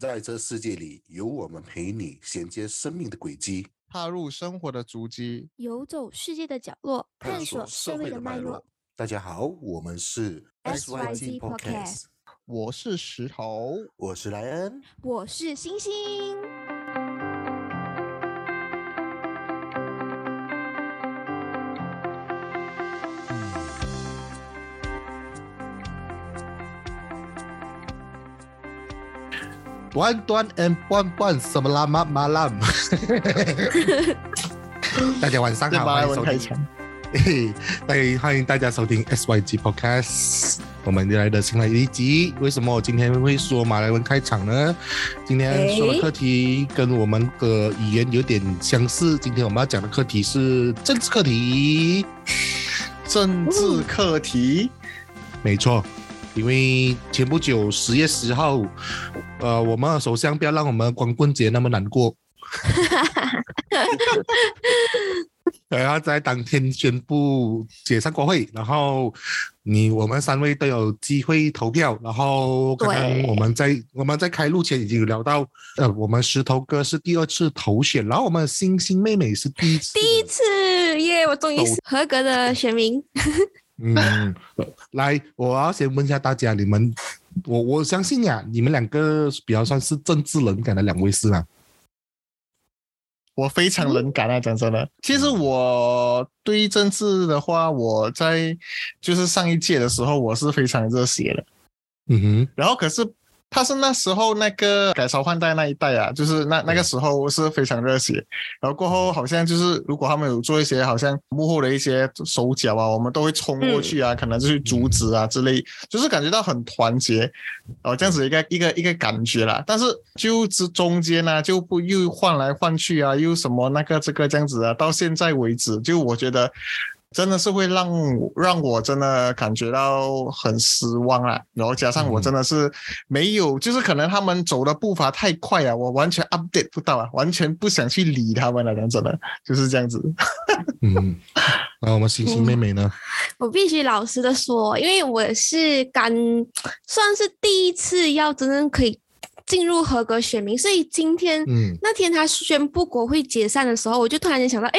在这世界里，有我们陪你衔接生命的轨迹，踏入生活的足迹，游走世界的角落，探索社会的脉络。大家好，我们是 SYG Podcast，我是石头，我是莱恩，我是星星。短短 and 半半什么啦嘛嘛啦？大家晚上好，欢迎收听。嘿，欢欢迎大家收听 SYG Podcast。我们来的新来一集，为什么我今天会说马来文开场呢？今天说的课题跟我们的语言有点相似。今天我们要讲的课题是政治课题。政治课题，没错。因为前不久十月十号，呃，我们首相不要让我们光棍节那么难过。然后在当天宣布解散国会，然后你我们三位都有机会投票。然后刚刚我们在我们在开录前已经有聊到，呃，我们石头哥是第二次投选，然后我们星星妹妹是第一次。第一次耶！我终于是合格的选民。嗯，来，我要先问一下大家，你们，我我相信呀，你们两个比较算是政治冷感的两位是吗？我非常冷感啊，讲真的，其实我对政治的话，我在就是上一届的时候，我是非常热血的，嗯哼，然后可是。他是那时候那个改朝换代那一代啊，就是那那个时候是非常热血，然后过后好像就是如果他们有做一些好像幕后的一些手脚啊，我们都会冲过去啊，可能就去阻止啊之类，就是感觉到很团结，哦这样子一个一个一个感觉啦。但是就之中间呢，就不又换来换去啊，又什么那个这个这样子啊，到现在为止，就我觉得。真的是会让让我真的感觉到很失望啊！然后加上我真的是没有，就是可能他们走的步伐太快啊，我完全 update 不到啊，完全不想去理他们了，真的就是这样子。嗯，那我们星星妹妹呢？我必须老实的说，因为我是刚算是第一次要真正可以进入合格选民，所以今天那天他宣布国会解散的时候，我就突然间想到，哎。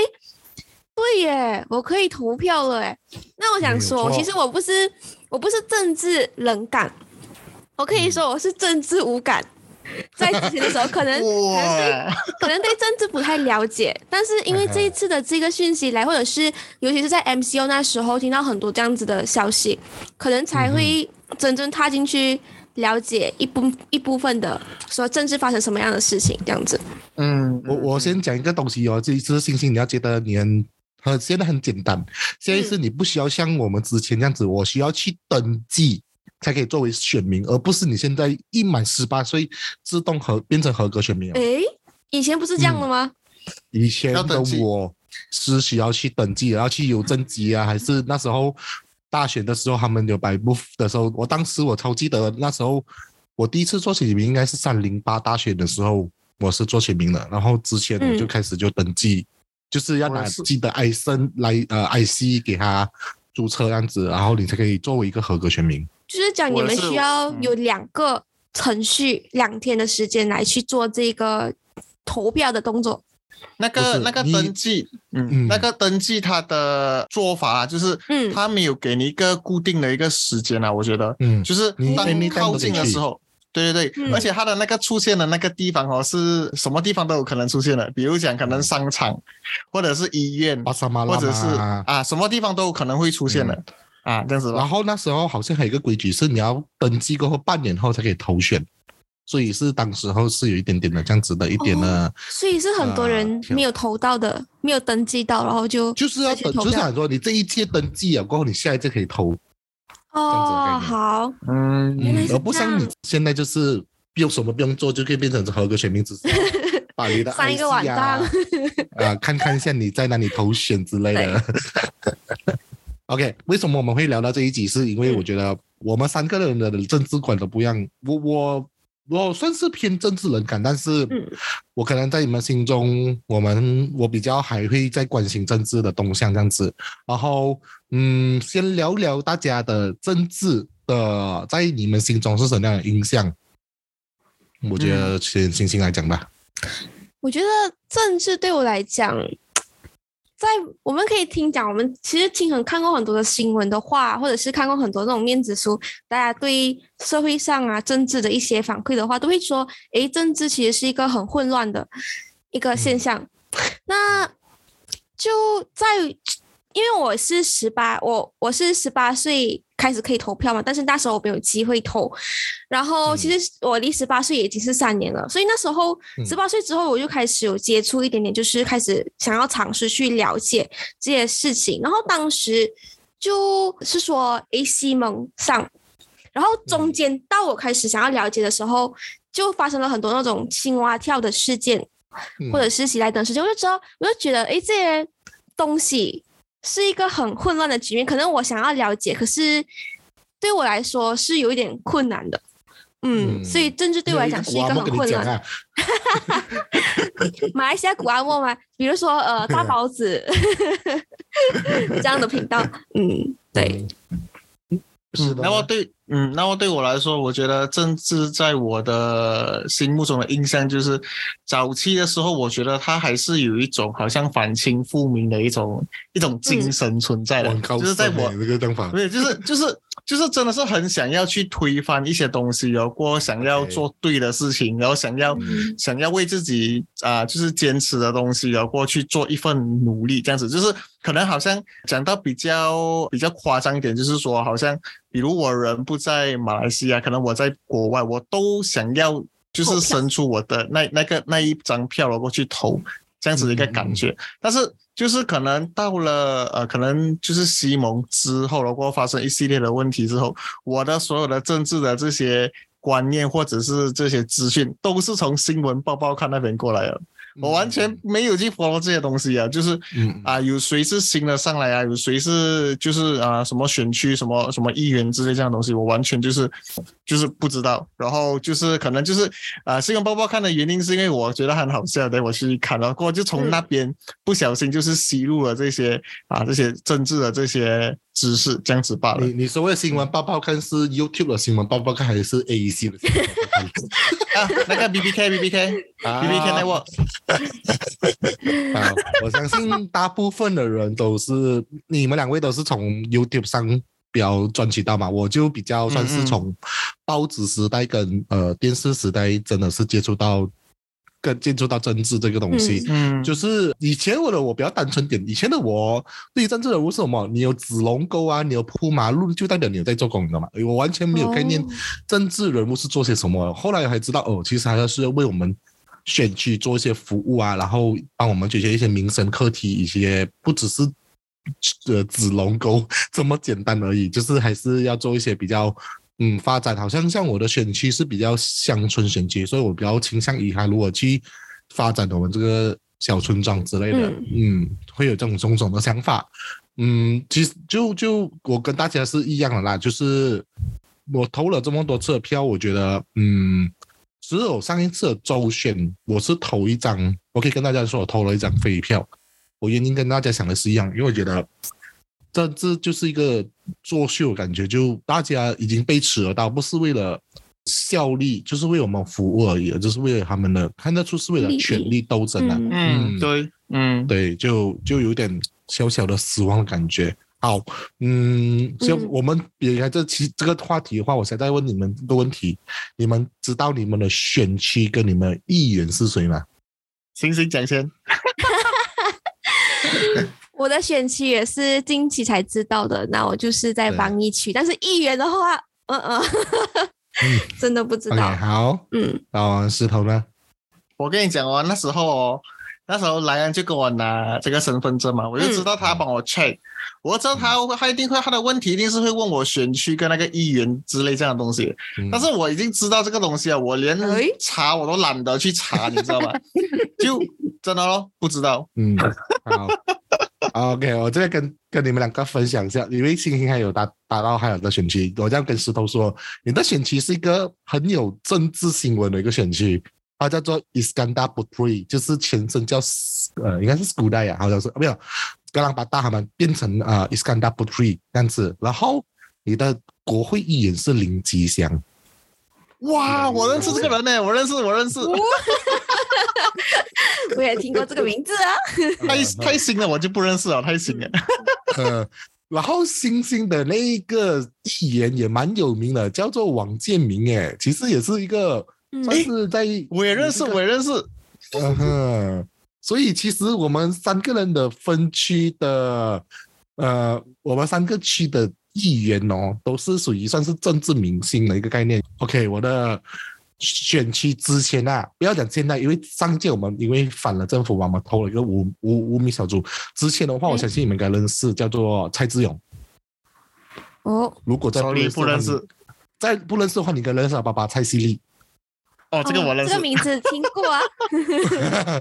对耶，我可以投票了哎。那我想说，其实我不是我不是政治冷感，我可以说我是政治无感。在之前的时候，可能 可能对可能对政治不太了解，但是因为这一次的这个讯息来，或者是尤其是在 MCO 那时候听到很多这样子的消息，可能才会真正踏进去了解一部一部分的说政治发生什么样的事情这样子。嗯，我我先讲一个东西哦，这一次星星你要觉得你。很现在很简单，现在是你不需要像我们之前这样子，我需要去登记才可以作为选民，而不是你现在一满十八岁自动合变成合格选民。诶，以前不是这样的吗？以前的我是需要去登记，然后去邮政局啊，还是那时候大选的时候他们有摆布的时候，我当时我超记得那时候我第一次做选民应该是三零八大选的时候，我是做选民的，然后之前我就开始就登记。就是要拿自己的 I 申来呃 IC 给他注册样子，然后你才可以作为一个合格选民。就是讲你们需要有两个程序，两天的时间来去做这个投票的动作。那个那个登记，嗯，那个登记他的做法就是，嗯，他没有给你一个固定的一个时间啊，我觉得，嗯，就是当你靠近的时候。对对对，而且它的那个出现的那个地方哦，是什么地方都有可能出现的，比如讲可能商场，或者是医院，或者是啊什么地方都有可能会出现的啊这样子。然后那时候好像还有一个规矩是你要登记过后半年后才可以投选，所以是当时候是有一点点的这样子的一点呢。所以是很多人没有投到的，没有登记到，然后就就是要等，就是想说你这一届登记了过后，你下一届可以投。哦，好，嗯，而不像你现在就是用什么不用做就可以变成合格选民，只是 把你的三个晚上 啊，看看一下你在哪里投选之类的。OK，为什么我们会聊到这一集？是因为我觉得我们三个人的政治观都不一样。我我。我算是偏政治人感，但是我可能在你们心中，我们我比较还会在关心政治的动向这样子。然后，嗯，先聊聊大家的政治的在你们心中是什么样的印象？我觉得先星星来讲吧。我觉得政治对我来讲，在我们可以听讲，我们其实听很看过很多的新闻的话，或者是看过很多那种面子书，大家对社会上啊政治的一些反馈的话，都会说，诶，政治其实是一个很混乱的一个现象。那就在。因为我是十八，我我是十八岁开始可以投票嘛，但是那时候我没有机会投。然后其实我离十八岁已经是三年了，所以那时候十八岁之后我就开始有接触一点点，就是开始想要尝试去了解这些事情。然后当时就是说 A C 蒙上，然后中间到我开始想要了解的时候，就发生了很多那种青蛙跳的事件，或者是喜来登事件，我就知道，我就觉得哎这些东西。是一个很混乱的局面，可能我想要了解，可是对我来说是有一点困难的。嗯，所以政治对我来讲是一个很混乱。马来西亚古阿莫吗？比如说呃大包子 这样的频道。嗯，对。是的。那么对。嗯，那么对我来说，我觉得政治在我的心目中的印象就是，早期的时候，我觉得他还是有一种好像反清复明的一种一种精神存在的，就是在我对，就是就是就是真的是很想要去推翻一些东西，然后想要做对的事情，然后想要想要为自己啊，就是坚持的东西，然后过去做一份努力，这样子，就是可能好像讲到比较比较夸张一点，就是说好像。比如我人不在马来西亚，可能我在国外，我都想要就是伸出我的那那个那一张票了过去投，这样子的一个感觉。但是就是可能到了呃，可能就是西蒙之后，如果发生一系列的问题之后，我的所有的政治的这些观念或者是这些资讯，都是从新闻报报看那边过来的。我完全没有去 follow 这些东西啊，就是啊，有谁是新的上来啊，有谁是就是啊什么选区什么什么议员之类这样东西，我完全就是就是不知道。然后就是可能就是啊，新闻报报看的原因是因为我觉得很好笑，对我去看了过，就从那边不小心就是吸入了这些啊这些政治的这些。知识这样子罢了。你你所谓的新闻报报看是 YouTube 的新闻报报看还是 AEC 的新闻报报看？啊，那个 BBK BBK BBK Network。啊，我相信大部分的人都是你们两位都是从 YouTube 上比较赚取到嘛，我就比较算是从报纸时代跟呃电视时代真的是接触到。更接触到政治这个东西，嗯，就是以前我的我比较单纯点，以前的我对于政治人物是什么？你有子龙沟啊，你有铺马路，就代表你有在做工，你知道吗？我完全没有概念，政治人物是做些什么。后来才知道，哦，其实还是要为我们选区做一些服务啊，然后帮我们解决一些民生课题，一些不只是呃子龙沟这么简单而已，就是还是要做一些比较。嗯，发展好像像我的选区是比较乡村选区，所以我比较倾向于他如果去发展我们这个小村庄之类的，嗯，会有这种种种的想法。嗯，其实就就我跟大家是一样的啦，就是我投了这么多次的票，我觉得，嗯，只有上一次的周选我是投一张，我可以跟大家说，我投了一张废票。我原因跟大家想的是一样，因为我觉得。这这就是一个作秀，感觉就大家已经被耻而到，不是为了效力，就是为我们服务而已，就是为了他们的看得出是为了权力斗争啊。嗯，对，嗯，对，就就有点小小的失望的感觉。好，嗯，就我们撇开这期这个话题的话，我想再问你们一个问题：你们知道你们的选区跟你们议员是谁吗？星星讲先。我的选区也是近期才知道的，那我就是在防疫区，但是议员的话，嗯嗯，真的不知道。好，嗯，然后石头呢？我跟你讲哦，那时候哦，那时候莱恩就跟我拿这个身份证嘛，我就知道他帮我 check，我知道他他一定会他的问题一定是会问我选区跟那个议员之类这样的东西，但是我已经知道这个东西啊，我连查我都懒得去查，你知道吧？就真的咯，不知道。嗯，好。OK，我这边跟跟你们两个分享一下，因为星星还有达达到还有的选区，我这样跟石头说，你的选区是一个很有政治新闻的一个选区，它叫做 Iskandar Putri，就是前身叫呃应该是古代呀，好像是没有，刚刚把大他们变成啊 Iskandar Putri 这样子，然后你的国会议员是林吉祥。哇，我认识这个人呢，我认识，我认识。我也听过这个名字啊。太太新了，我就不认识了，太新了。呃，然后星星的那一个议员也蛮有名的，叫做王建民，哎，其实也是一个，算是在我也认识，我也认识。嗯哼，所以其实我们三个人的分区的，呃，我们三个区的议员哦，都是属于算是政治明星的一个概念。OK，我的选区之前啊，不要讲现在，因为上届我们因为反了政府嘛，我们投了一个无无无名小组。之前的话，我相信你们应该认识，叫做蔡志勇。哦，如果在不认识，在不认识的话，你应该认识他爸爸蔡希利。哦，这个我认识，这个名字听过啊。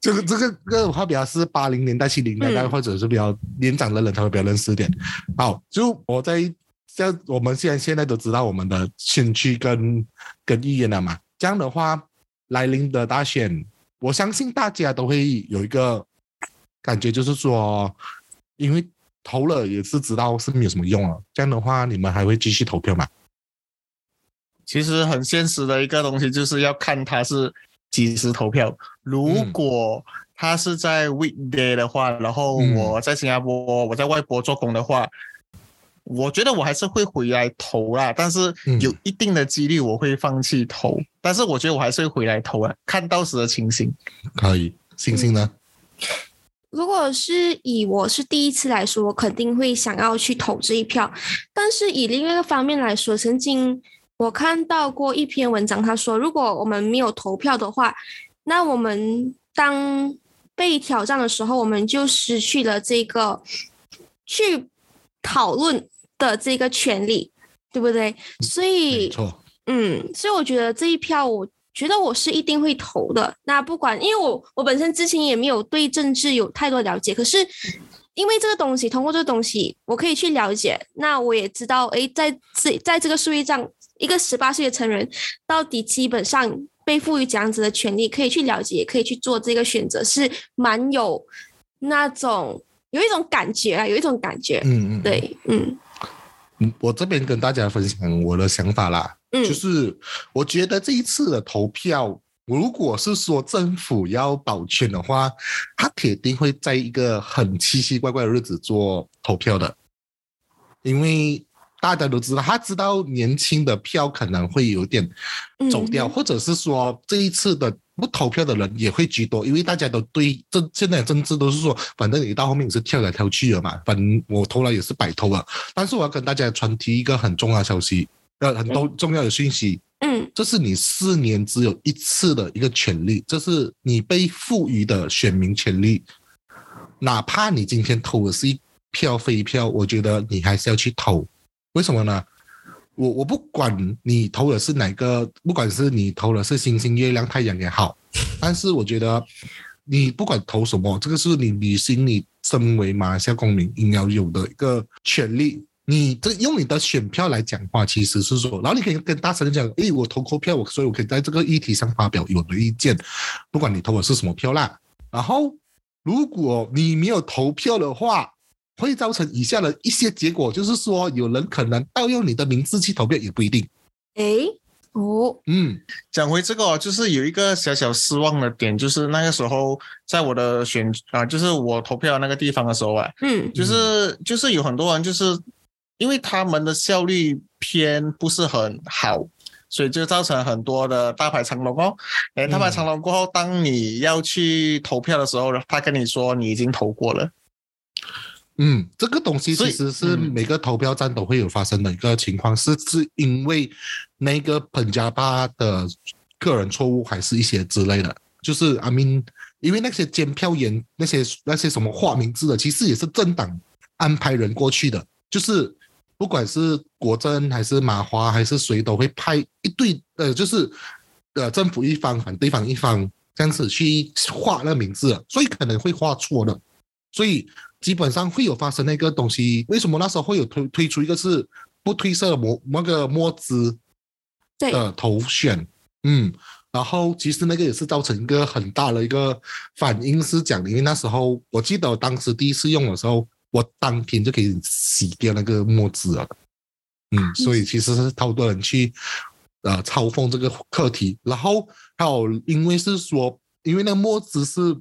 这个这个这个话比较是八零年代、七零年代，或者是比较年长的人他会比较认识一点。好，就我在像我们现在现在都知道我们的选区跟跟议员了嘛。这样的话，来临的大选，我相信大家都会有一个感觉，就是说，因为投了也是知道是没有什么用了。这样的话，你们还会继续投票吗？其实很现实的一个东西，就是要看他是几时投票。如果他是在 weekday 的话，然后我在新加坡，我在外国做工的话，我觉得我还是会回来投啦。但是有一定的几率我会放弃投，但是我觉得我还是会回来投啊，看到时的情形。可以，星星呢？如果是以我是第一次来说，我肯定会想要去投这一票。但是以另外一个方面来说，曾经。我看到过一篇文章，他说，如果我们没有投票的话，那我们当被挑战的时候，我们就失去了这个去讨论的这个权利，对不对？所以，错，嗯，所以我觉得这一票，我觉得我是一定会投的。那不管，因为我我本身之前也没有对政治有太多了解，可是。因为这个东西，通过这个东西，我可以去了解。那我也知道，哎，在这在这个社会上，一个十八岁的成人，到底基本上被赋予怎样子的权利，可以去了解，可以去做这个选择，是蛮有那种有一种感觉啊，有一种感觉。嗯嗯，对，嗯嗯，我这边跟大家分享我的想法啦，就是我觉得这一次的投票。如果是说政府要保全的话，他铁定会在一个很奇奇怪怪的日子做投票的，因为大家都知道，他知道年轻的票可能会有点走掉，或者是说这一次的不投票的人也会居多，因为大家都对政现在政治都是说，反正你到后面也是跳来跳去的嘛，反正我投了也是白投了。但是我要跟大家传递一个很重要的消息，呃，很多重要的讯息。嗯，这是你四年只有一次的一个权利，这是你被赋予的选民权利。哪怕你今天投的是一票废票，我觉得你还是要去投。为什么呢？我我不管你投的是哪个，不管是你投的是星星、月亮、太阳也好，但是我觉得你不管投什么，这个是你履行你身为马来西亚公民应要有的一个权利。你这用你的选票来讲话，其实是说，然后你可以跟大声讲，诶，我投过票，我所以我可以在这个议题上发表我的意见，不管你投的是什么票啦。然后，如果你没有投票的话，会造成以下的一些结果，就是说，有人可能盗用你的名字去投票，也不一定。诶，哦，嗯，讲回这个，就是有一个小小失望的点，就是那个时候在我的选啊，就是我投票那个地方的时候啊，嗯，就是就是有很多人就是。因为他们的效率偏不是很好，所以就造成很多的大排长龙哦。哎，大排长龙过后，当你要去投票的时候，他跟你说你已经投过了。嗯，这个东西其实是每个投票站都会有发生的一个情况，是是因为那个彭加巴的个人错误，还是一些之类的。就是阿明，因为那些监票员那些那些什么化名字的，其实也是政党安排人过去的，就是。不管是国政还是马华还是谁，都会派一队，呃，就是呃政府一方反对方一方这样子去画那个名字，所以可能会画错的，所以基本上会有发生那个东西。为什么那时候会有推推出一个是不褪色墨那个墨汁的头选？嗯，然后其实那个也是造成一个很大的一个反应，是讲因为那时候我记得当时第一次用的时候。我当天就可以洗掉那个墨汁了，嗯，所以其实是超多人去呃嘲讽这个课题，然后还有因为是说，因为那个墨汁是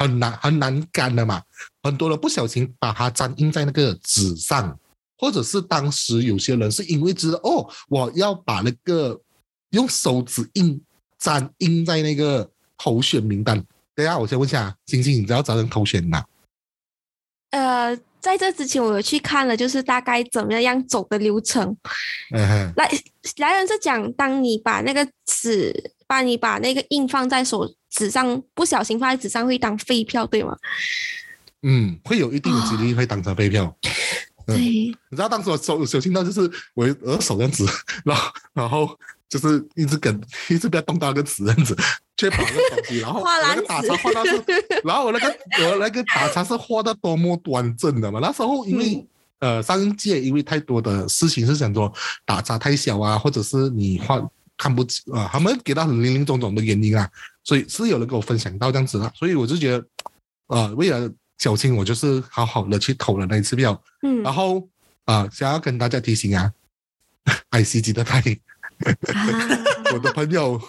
很难很难干的嘛，很多人不小心把它粘印在那个纸上，或者是当时有些人是因为知道哦，我要把那个用手指印粘印在那个候选名单。等下，我先问一下星星，你知道找人投选吗？呃，在这之前我有去看了，就是大概怎么样走的流程。嗯来来人是讲，当你把那个纸，把你把那个印放在手纸上，不小心放在纸上会当废票，对吗？嗯，会有一定的几率会当成废票。对，你知道当时我手手心到就是我我的手这样子，然后然后就是一直跟一直不要动到那个纸这样子，确保那个东西，然后 那个打叉画到是，然后我那个我那个打叉是画的多么端正的嘛，那时候因为。呃，上一届因为太多的事情是想说打叉太小啊，或者是你画看不起啊、他们给到零零总总的原因啊，所以是有人跟我分享到这样子的，所以我就觉得，呃，为了小青，我就是好好的去投了那一次票，嗯。然后啊、想要跟大家提醒啊，IC 记得带。啊，我的朋友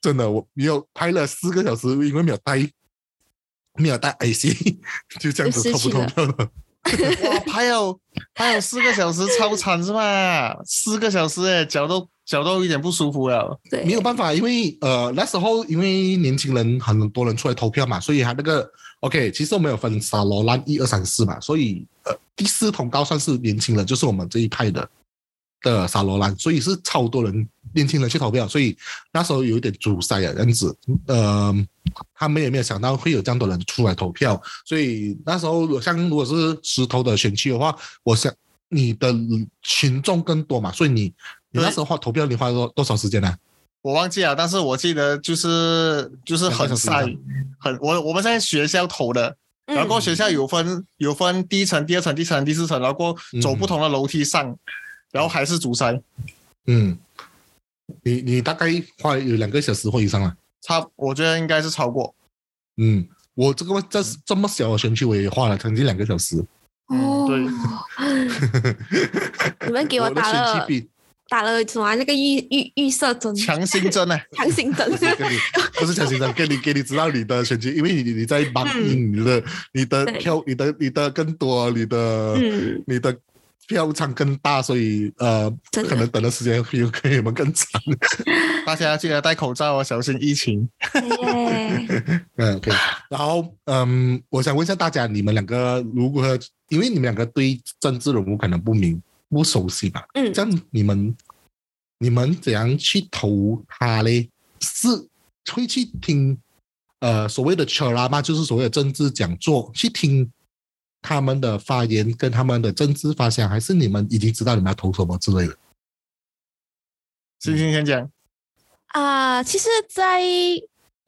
真的，我没有拍了四个小时，因为没有带，没有带 IC，就这样子投不投票了。哇，拍有还有四个小时，超惨是吧？四个小时哎，脚都脚都有点不舒服了。对，没有办法，因为呃那时候因为年轻人很多人出来投票嘛，所以他那个 OK，其实我们有分沙罗兰一二三四嘛，所以呃第四通道算是年轻人，就是我们这一派的的沙罗兰，所以是超多人年轻人去投票，所以那时候有一点阻塞啊这样子，呃，他们也没有想到会有这样多人出来投票，所以那时候像如果是石头的选区的话，我想你的群众更多嘛，所以你你那时候花投票你花了多多少时间呢、我忘记了，但是我记得就是就是很两晒很我我们在学校投的，嗯。然后学校有分有分第一层、第二层、第三层、第四层，然后走不同的楼梯上，然后还是阻塞，嗯，你你大概花有两个小时或以上了。差我觉得应该是超过。嗯，我这个这这么小的选区我也花了将近两个小时。哦，对。你们给我打了选区比打了什么啊？那个预预预设针，强心针呢？强行针，不是强行针，给你给你知道你的选区，因为你你你在帮印你的你的对。票，你的你的更多，你的嗯，你的票仓更大，所以呃，可能等的时间比我们更长。大家记得戴口罩哦，小心疫情。耶 嗯，OK。然后，嗯，我想问一下大家，你们两个如果因为你们两个对政治人物可能不明不熟悉吧？嗯这样你们你们怎样去投他嘞？是会去听呃所谓的 c h a r a 吗？就是所谓的政治讲座，去听他们的发言跟他们的政治发想，还是你们已经知道你们要投什么之类的？星星先讲，啊，其实在，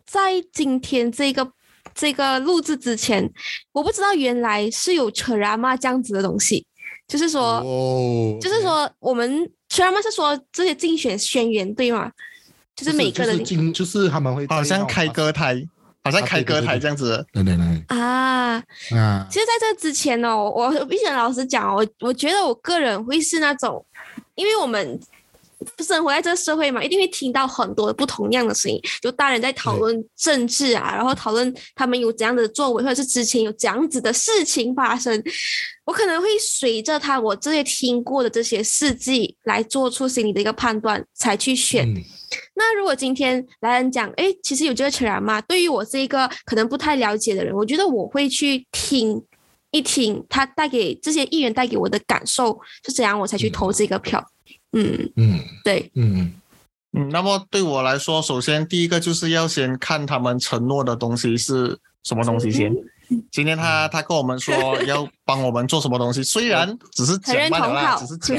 在今天这个这个录制之前，我不知道原来是有 a m a 这样子的东西，就是说，哦就是说我们 a m a 是说这些竞选宣言对吗？就是每个人就是进就是他们会好像开歌台，好像开歌台这样子。对对对。啊，啊。其实在这之前呢，我我必须老实讲，我我觉得我个人会是那种，因为我们生活在这个社会嘛，一定会听到很多不同样的声音，就大人在讨论政治啊，然后讨论他们有怎样的作为，或者是之前有怎样子的事情发生，我可能会随着他我这些听过的这些事迹来做出心理的一个判断，才去选。嗯那如果今天来人讲，哎，其实有这个成然嘛？对于我这一个可能不太了解的人，我觉得我会去听一听他带给这些议员带给我的感受是怎样，我才去投这个票。嗯，嗯。对，嗯。嗯，那么对我来说，首先第一个就是要先看他们承诺的东西是什么东西先。今天他他跟我们说 要帮我们做什么东西，虽然 只是讲罢了啦，只是讲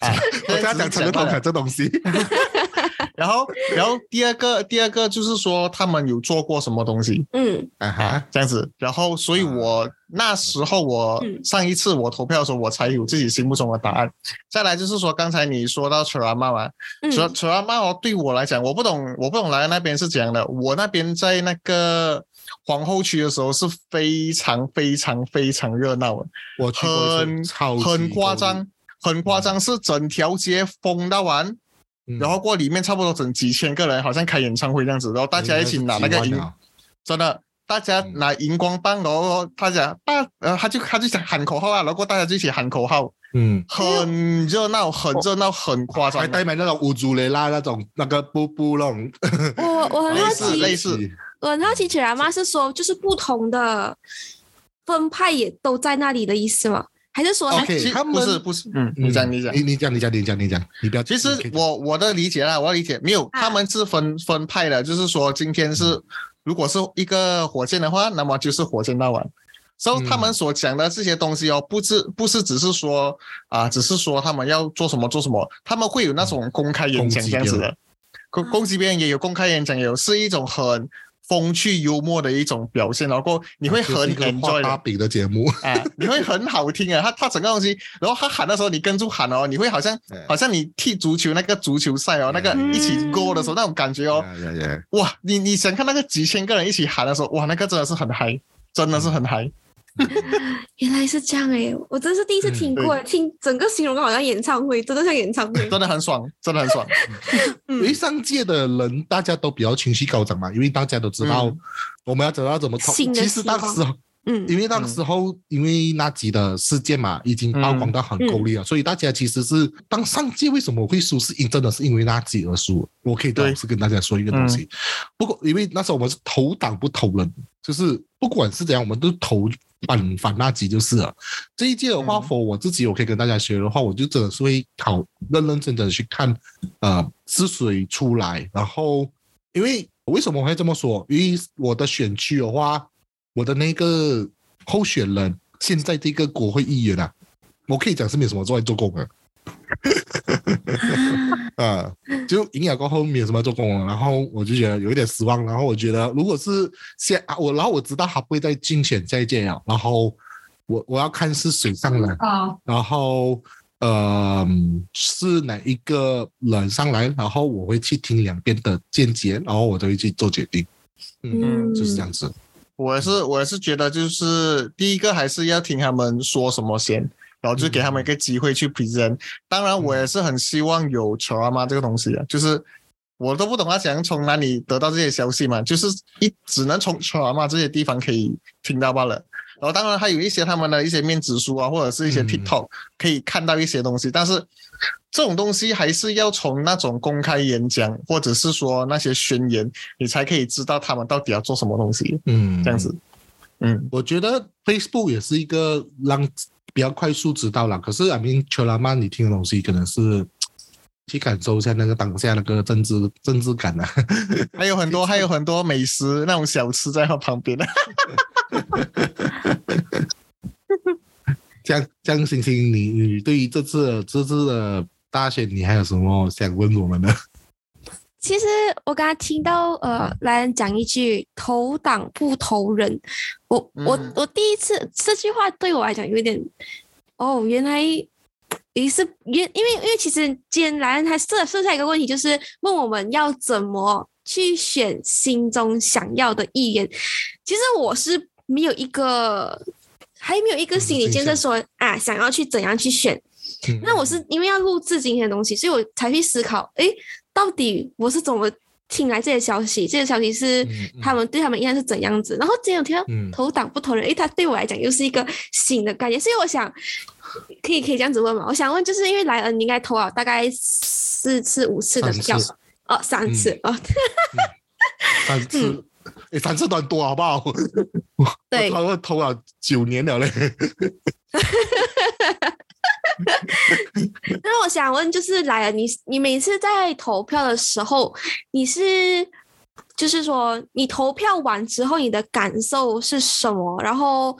啊，我跟他讲成个同罢了。款这东西，然后，然后第二个，第二个就是说他们有做过什么东西嗯啊哈啊，这样子。然后，所以我那时候我嗯上一次我投票的时候，我才有自己心目中的答案。再来就是说，刚才你说到 c h a r a m a 嘛 c h a 嗯 c h r a m a 哦，对我来讲，我不懂，我不懂来那边是怎样的。我那边在那个皇后区的时候是非常非常非常热闹的。我去过很超很夸张，很夸张，是整条街封到完，嗯然后过里面差不多整几千个人，好像开演唱会这样子，然后大家一起拿那个荧，真的。大家嗯拿荧光棒，然后大家大，呃，他就他就想喊口号啊，然后大家就一起喊口号，嗯，很热闹，很热闹，很夸张还。带买那种乌珠雷拉那种那个布布那种，我我很好奇，类似我很好奇，起来妈是说就是不同的分派也都在那里的意思吗？还是说他 OK 其实他们不是不是，嗯，你讲你讲你。你讲你讲你讲你讲，你不要。其实我我的理解啦，我的理解没有，啊他们是分分派的，就是说今天是如果是一个火箭的话，那么就是火箭大王。所以嗯他们所讲的这些东西哦，不是不是只是说啊，只是说他们要做什么做什么，他们会有那种公开演讲这样子的，攻攻击别人也有公开演讲，也有是一种很风趣幽默的一种表现，然后你会很就是一个画 enjoy 的。节目，啊，你会很好听啊！他他整个东西，然后他喊的时候，你跟住喊哦，你会好像好像你踢足球那个足球赛哦，那个嗯一起 go 的时候那种感觉哦，哇！你你想看那个几千个人一起喊的时候，哇，那个真的是很嗨，真的是很嗨。原来是这样哎、我真是第一次听过、听整个形容好像演唱会，真的像演唱会。真的很爽，真的很爽。嗯。因为上届的人大家都比较情绪高涨嘛，因为大家都知道嗯。我们要知道怎么其实当时候，嗯因为那个时候，因为那集的事件嘛，已经曝光到很够力了，所以大家其实是当上届为什么会输，是因真的是因为那集而输。我可以对老实跟大家说一个东西，不过因为那时候我们是投党不投人，就是不管是怎样，我们都投反反那集就是了。这一届的话，嗯我自己，我可以跟大家学的话，我就真的是会考认认真真的去看，呃，是谁出来，然后因为为什么我会这么说？因为我的选区的话，我的那个候选人现在这个国会议员啊，我可以讲是没有什么做做工的。啊，就赢了过后没有什么做工了，然后我就觉得有一点失望，然后我觉得如果是现啊我，然后我知道他不会再竞选下一届了，然后我我要看是谁上来，啊，然后呃是哪一个人上来，然后我会去听两边的见解，然后我就会去做决定，嗯，就是这样子，我是，我是觉得，就是第一个还是要听他们说什么先，然后就给他们一个机会去 present。当然，我也是很希望有 c h a r m a 这个东西的，就是我都不懂他想从哪里得到这些消息嘛，就是一只能从 c h a r m a 这些地方可以听到罢了。然后当然还有一些他们的一些面子书啊，或者是一些嗯 TikTok、可以看到一些东西，但是这种东西还是要从那种公开演讲，或者是说那些宣言，你才可以知道他们到底要做什么东西。嗯，这样子。嗯，我觉得 Facebook 也是一个让比较快速知道了，可是 I mean 秋拉曼你听的东西可能是去感受一下那个当下那个政治政治感啊。还有很多，还有很多美食那种小吃在他旁边的。这样这样，星星，你你对于这次的这次的大选，你还有什么想问我们的？其实我刚刚听到呃，来人讲一句“投党不投人”，我我嗯我第一次这句话对我来讲有点，哦，原来也是原因为因为其实今天来人他设设下一个问题，就是问我们要怎么去选心中想要的议员。其实我是没有一个还没有一个嗯心理建设说啊，想要去怎样去选。那我是因为要录制今天的东西，所以我才去思考，诶，到底我是怎么听来这些消息？这些消息是他们对他们应该是怎样子？然后今天有听到嗯投党不投人，诶，他对我来讲又是一个新的概念，所以我想可以可以这样子问嘛？我想问，就是因为莱恩你应该投了大概四次五次的票哦，三次哦，三次，哎，三次都很多好不好？对我投投了九年了嘞。那我想问，就是莱恩，你你每次在投票的时候，你是就是说你投票完之后，你的感受是什么？然后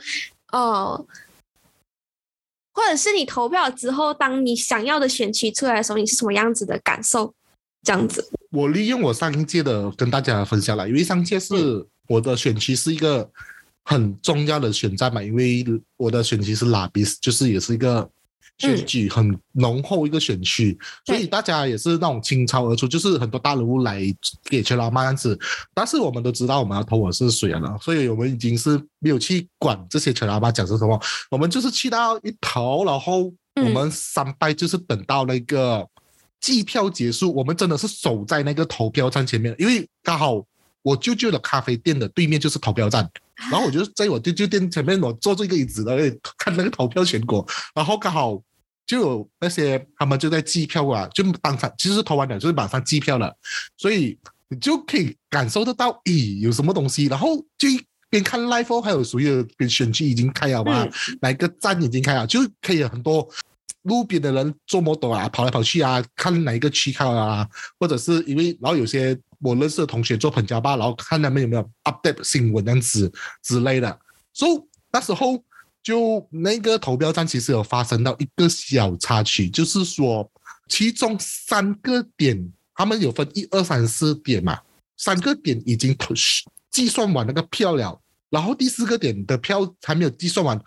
呃，或者是你投票之后，当你想要的选区出来的时候，你是什么样子的感受？这样子，我利用我上一届的跟大家分享了，因为上届是我的选区是一个很重要的选战嘛，因为我的选区是拉比斯，就是也是一个选举很浓厚一个选区，所以大家也是那种倾巢而出，就是很多大人物来给全老妈样子，但是我们都知道我们要投我是谁了，所以我们已经是没有去管这些全老妈讲是什么，我们就是去到一头，然后我们三拜就是等到那个计票结束，我们真的是守在那个投票站前面，因为刚好我舅舅的咖啡店的对面就是投票站，然后我就在我舅舅店前面，我坐这个椅子，然后看那个投票选果，然后刚好就有那些他们就在计票啊，就当场其实投完了就是马上计票了，所以你就可以感受得到，咦，有什么东西，然后就。边看 live 还有所有的选区已经开了嘛？哪个站已经开了，就可以很多路边的人做 model 啊，跑来跑去啊，看哪一个区开啊，或者是因为然后有些我认识的同学做彭家坝，然后看他们有没有 update 新闻这样子之类的。所以那时候就那个投票站其实有发生到一个小插曲，就是说其中三个点他们有分一二三四点嘛，三个点已经投计算完那个票了。然后第四个点的票还没有计算完，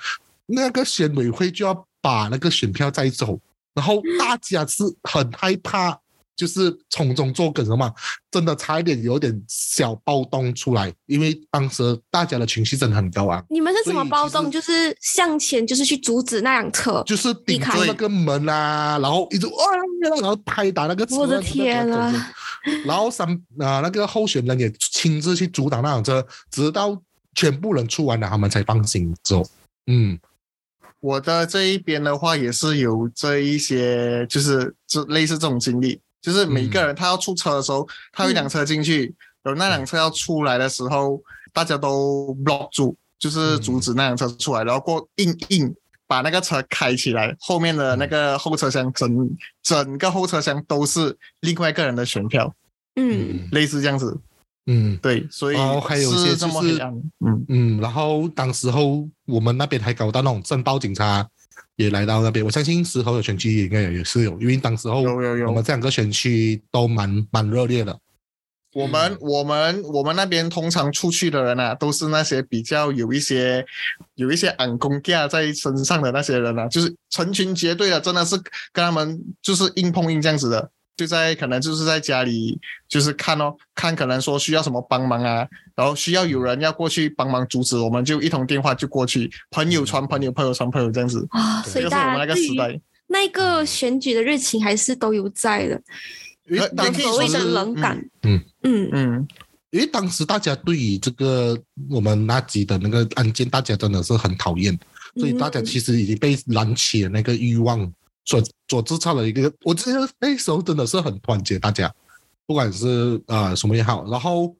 那个选委会就要把那个选票再走，然后大家是很害怕，就是从中作梗了嘛，真的差一点有点小暴动出来，因为当时大家的情绪真的很高啊。你们是怎么暴动？就是向前，就是去阻止那辆车，就是顶着那个门啊，然后一直哇，然后拍打那个车。我的天啊！然后三啊那个候选人也亲自去阻挡那辆车，直到。全部人出完了，他们才放心走。嗯，我的这一边的话也是有这一些，就是这类似这种经历，就是每个人他要出车的时候，他有一辆车进去，有那辆车要出来的时候，大家都 block 住，就是阻止那辆车出来，然后过硬硬把那个车开起来，后面的那个后车厢整整个后车厢都是另外一个人的选票。嗯，类似这样子。嗯，对，所以然后还有一些就是，嗯嗯，然后当时候我们那边还搞到那种镇暴警察也来到那边，我相信石头的选区应该也是有，因为当时候有有有，我们这两个选区都蛮蛮热烈的。我们我们我们那边通常出去的人啊，都是那些比较有一些有一些暗功架在身上的那些人啊，就是成群结队的，真的是跟他们就是硬碰硬这样子的。就在可能就是在家里，就是看哦，看可能说需要什么帮忙啊，然后需要有人要过去帮忙阻止，我们就一通电话就过去，朋友传朋友，朋友传朋友这样子啊。所以大家对那个时代，那个选举的热情还是都有在的，因为当所谓的冷感，嗯嗯嗯，因为当时大家对于这个我们那集的那个案件，大家真的是很讨厌，所以大家其实已经被燃起了那个欲望。所所制造了一个，我觉得那时候真的是很团结，大家不管是啊什么也好，然后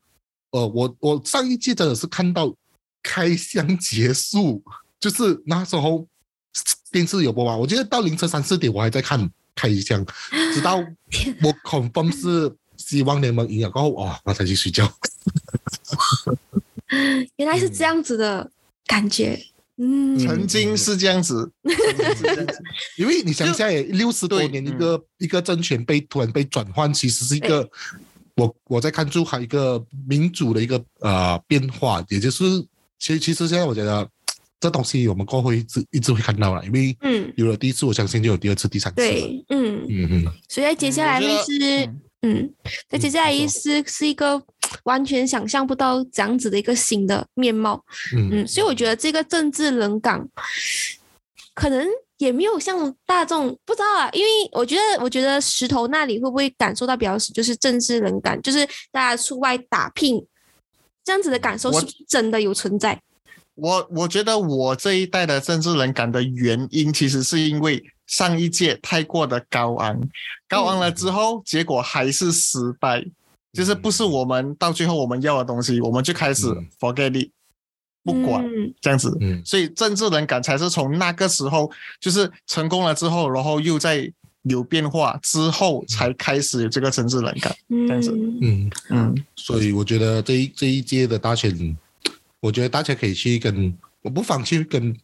呃，我我上一季真的是看到开箱结束，就是那时候电视有播嘛，我觉得到凌晨三四点我还在看开箱，直到我 confirm 是希望联盟赢了过后，哇，我才去睡觉。原来是这样子的感觉。嗯，曾经是这样子，因为你想一下，六十多年一个一个政权被突然被转换，其实是一个我我在看出还一个民主的一个呃变化，也就是其实其实现在我觉得这东西我们过后一直一直会看到了，因为嗯。有了第一次，我相信就有第二次、第三次。对，嗯。嗯嗯，所以接下来会是嗯，那接下来意思是一个。完全想象不到这样子的一个新的面貌，嗯，所以我觉得这个政治冷感可能也没有像大众不知道啊，因为我觉得，我觉得石头那里会不会感受到比较就是政治冷感，就是大家出外打拼这样子的感受是真的有存在。我我觉得我这一代的政治冷感的原因，其实是因为上一届太过的高昂，高昂了之后，结果还是失败。就是不是我们到最后我们要的东西，我们就开始 forget it，不管这样子。所以政治人感才是从那个时候，就是成功了之后，然后又在有变化之后，才开始有这个政治人感这样子。嗯嗯。所以我觉得这一这一届的大选，我觉得大家可以去跟，我不妨去跟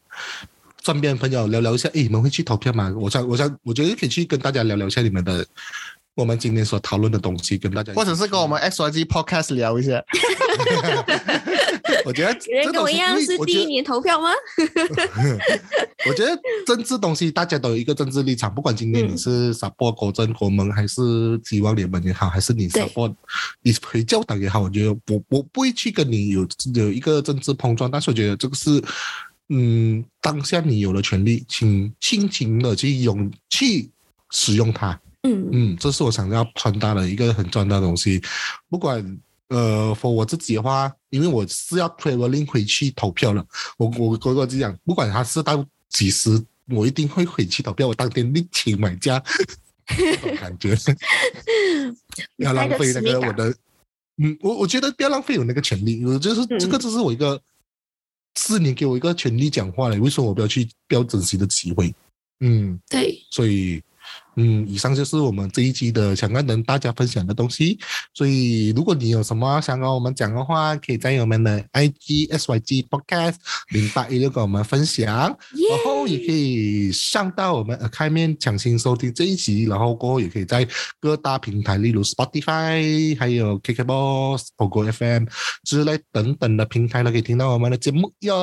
身边朋友聊聊一下。哎，你们会去投票吗？我想，我想，我觉得可以去跟大家聊聊一下你们的。我们今天所讨论的东西，跟大家，或者是跟我们 X Y G Podcast 聊一下。我觉得跟我一样是第一年投票吗？我觉得政治东西大家都有一个政治立场，不管今天你是 support 国政国盟，还是希望联盟也好，还是你 support 你回教党也好，我觉得我我不会去跟你有有一个政治碰撞，但是我觉得这个是嗯，当下你有了权利，请尽情的去勇去使用它。嗯嗯，这是我想要传达的一个很重要的东西。不管呃，for 我自己的话，因为我是要 traveling 回去投票了，我我我我就讲，不管他是到几时，我一定会回去投票。我当天力请买家，感觉，不 要浪费那个我的。嗯，我我觉得不要浪费我那个权利，我就是这个，就是我一个是你给我一个权利讲话了，为什么我不要去不要珍惜的机会？嗯，对，所以。嗯，以上就是我们这一期的想跟大家分享的东西。所以，如果你有什么想跟我们讲的话，可以在我们的 I G S Y G Podcast 零八一六跟我们分享，然后也可以上到我们开面抢先收听这一集，然后过后也可以在各大平台，例如 Spotify、还有 KKBox、Pogo FM 之类等等的平台都可以听到我们的节目哟。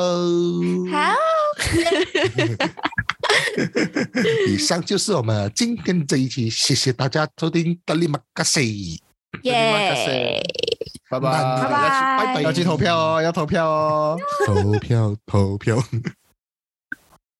好。以上就是我们今天这一期，谢谢大家收听，德里马卡西，耶，拜拜。拜拜，拜拜，要去投票哦，要投票哦，投票投票。